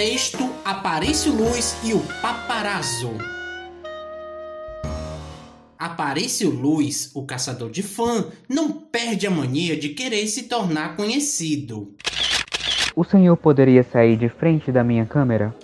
Texto Aparício Luz e o Paparazzo. Aparício Luz, o caçador de fã, não perde a mania de querer se tornar conhecido. O senhor poderia sair de frente da minha câmera?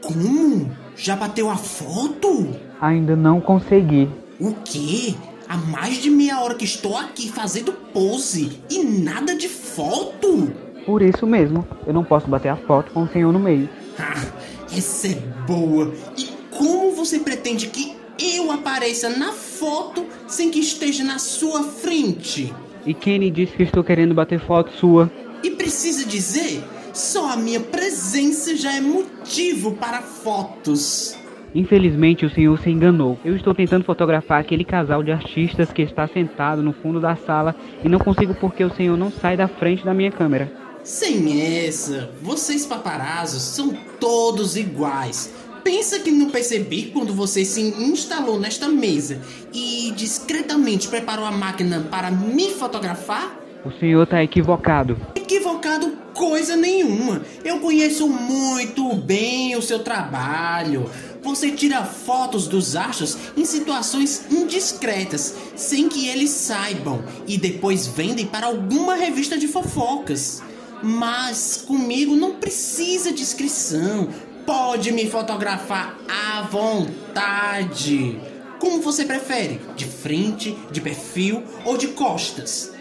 Como? Já bateu a foto? Ainda não consegui. O quê? Há mais de meia hora que estou aqui fazendo pose e nada de foto? Por isso mesmo, eu não posso bater a foto com o senhor no meio. Ah, essa é boa. E como você pretende que eu apareça na foto sem que esteja na sua frente? E Kenny disse que estou querendo bater foto sua. E precisa dizer, só a minha presença já é motivo para fotos. Infelizmente o senhor se enganou. Eu estou tentando fotografar aquele casal de artistas que está sentado no fundo da sala e não consigo porque o senhor não sai da frente da minha câmera. Sem essa, vocês paparazos são todos iguais. Pensa que não percebi quando você se instalou nesta mesa e discretamente preparou a máquina para me fotografar? O senhor está equivocado. Equivocado coisa nenhuma. Eu conheço muito bem o seu trabalho. Você tira fotos dos astros em situações indiscretas, sem que eles saibam, e depois vendem para alguma revista de fofocas. Mas comigo não precisa descrição. Pode me fotografar à vontade. Como você prefere? De frente, de perfil ou de costas?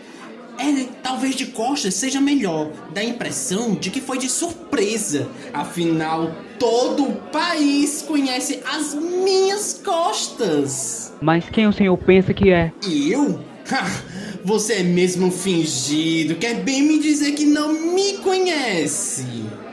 É, talvez de costas seja melhor. Dá a impressão de que foi de surpresa. Afinal, todo o país conhece as minhas costas. Mas quem o senhor pensa que é? Eu? Você é mesmo fingido. Quer bem me dizer que não me conhece?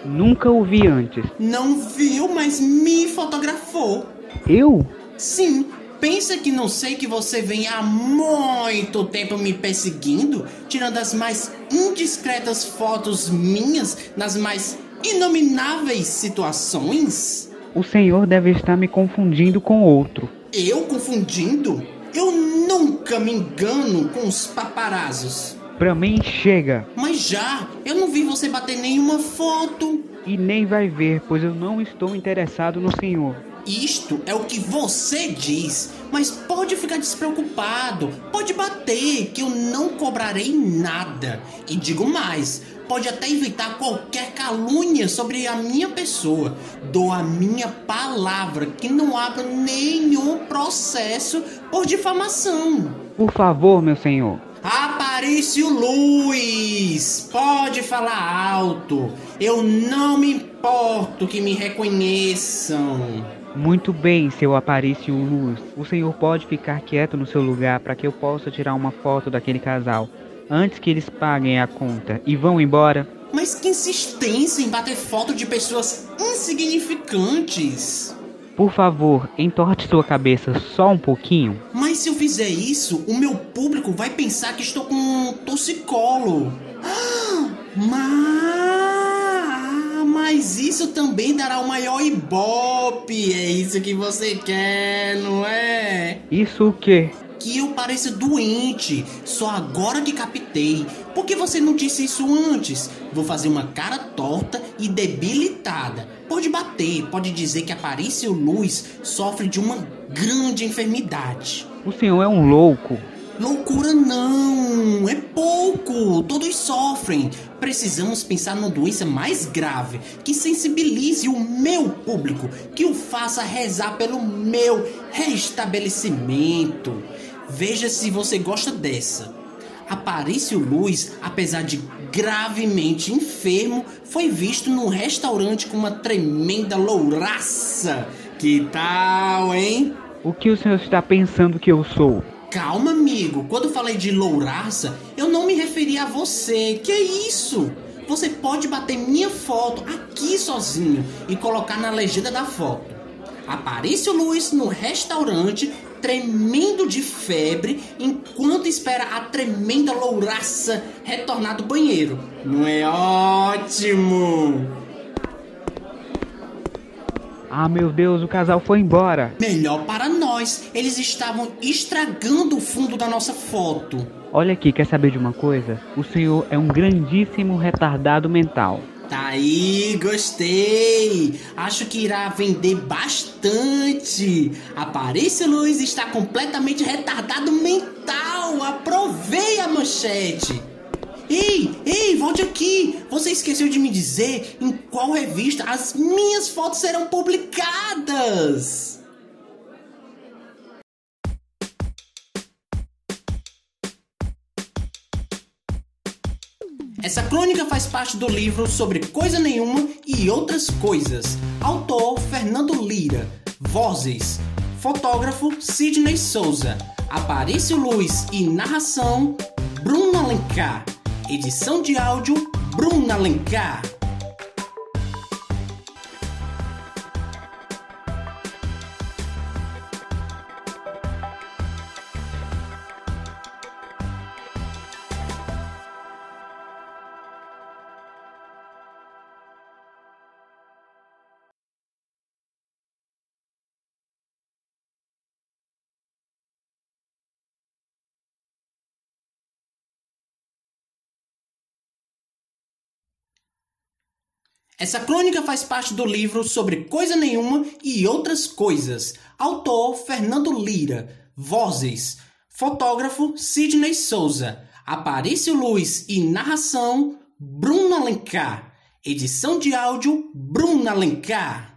Nunca o vi antes. Não viu, mas me fotografou. Eu? Sim, pensa que não sei que você vem há muito tempo me perseguindo, tirando as mais indiscretas fotos minhas nas mais inomináveis situações? O senhor deve estar me confundindo com outro. Eu confundindo? Eu nunca me engano com os paparazos. Pra mim, chega. Mas já, eu não vi você bater nenhuma foto. E nem vai ver, pois eu não estou interessado no senhor. Isto é o que você diz, mas pode ficar despreocupado, pode bater, que eu não cobrarei nada. E digo mais, pode até inventar qualquer calúnia sobre a minha pessoa. Dou a minha palavra que não abro nenhum processo por difamação. Por favor, meu senhor. Aparício Luz, pode falar alto. Eu não me importo que me reconheçam. Muito bem, seu Aparício Luz. O senhor pode ficar quieto no seu lugar para que eu possa tirar uma foto daquele casal antes que eles paguem a conta e vão embora. Mas que insistência em bater foto de pessoas insignificantes. Por favor, entorte sua cabeça só um pouquinho. Mas se eu fizer isso, o meu público vai pensar que estou com um torcicolo. Mas, mas isso também dará o maior ibope. É isso que você quer, não é? Isso o quê? Que eu pareça doente. Só agora que captei. Por que você não disse isso antes? Vou fazer uma cara torta e debilitada. Pode bater, pode dizer que Aparício Luz sofre de uma grande enfermidade. O senhor é um louco. Loucura não, é pouco, todos sofrem. Precisamos pensar numa doença mais grave, que sensibilize o meu público, que o faça rezar pelo meu restabelecimento. Veja se você gosta dessa. Aparício Luz, apesar de gravemente enfermo, foi visto num restaurante com uma tremenda louraça. Que tal, hein? O que o senhor está pensando que eu sou? Calma, amigo. Quando falei de louraça, eu não me referi a você. Que isso? Você pode bater minha foto aqui sozinho e colocar na legenda da foto. Aparício Luiz no restaurante, tremendo de febre, enquanto espera a tremenda louraça retornar do banheiro. Não é ótimo? Ah, meu Deus, o casal foi embora. Melhor para nós. Eles estavam estragando o fundo da nossa foto. Olha aqui, quer saber de uma coisa? O senhor é um grandíssimo retardado mental. Tá aí, gostei! Acho que irá vender bastante! Aparece Luiz está completamente retardado mental! Aprovei a manchete! Ei, ei, volte aqui! Você esqueceu de me dizer em qual revista as minhas fotos serão publicadas! Essa crônica faz parte do livro Sobre Coisa Nenhuma e Outras Coisas. Autor Fernando Lira. Vozes. Fotógrafo Sidney Souza. Aparício Luz e narração Bruno Alencar. Edição de áudio Bruno Alencar. Essa crônica faz parte do livro Sobre Coisa Nenhuma e Outras Coisas. Autor Fernando Lira. Vozes. Fotógrafo Sidney Souza. Aparício Luz e narração Bruno Alencar. Edição de áudio Bruno Alencar.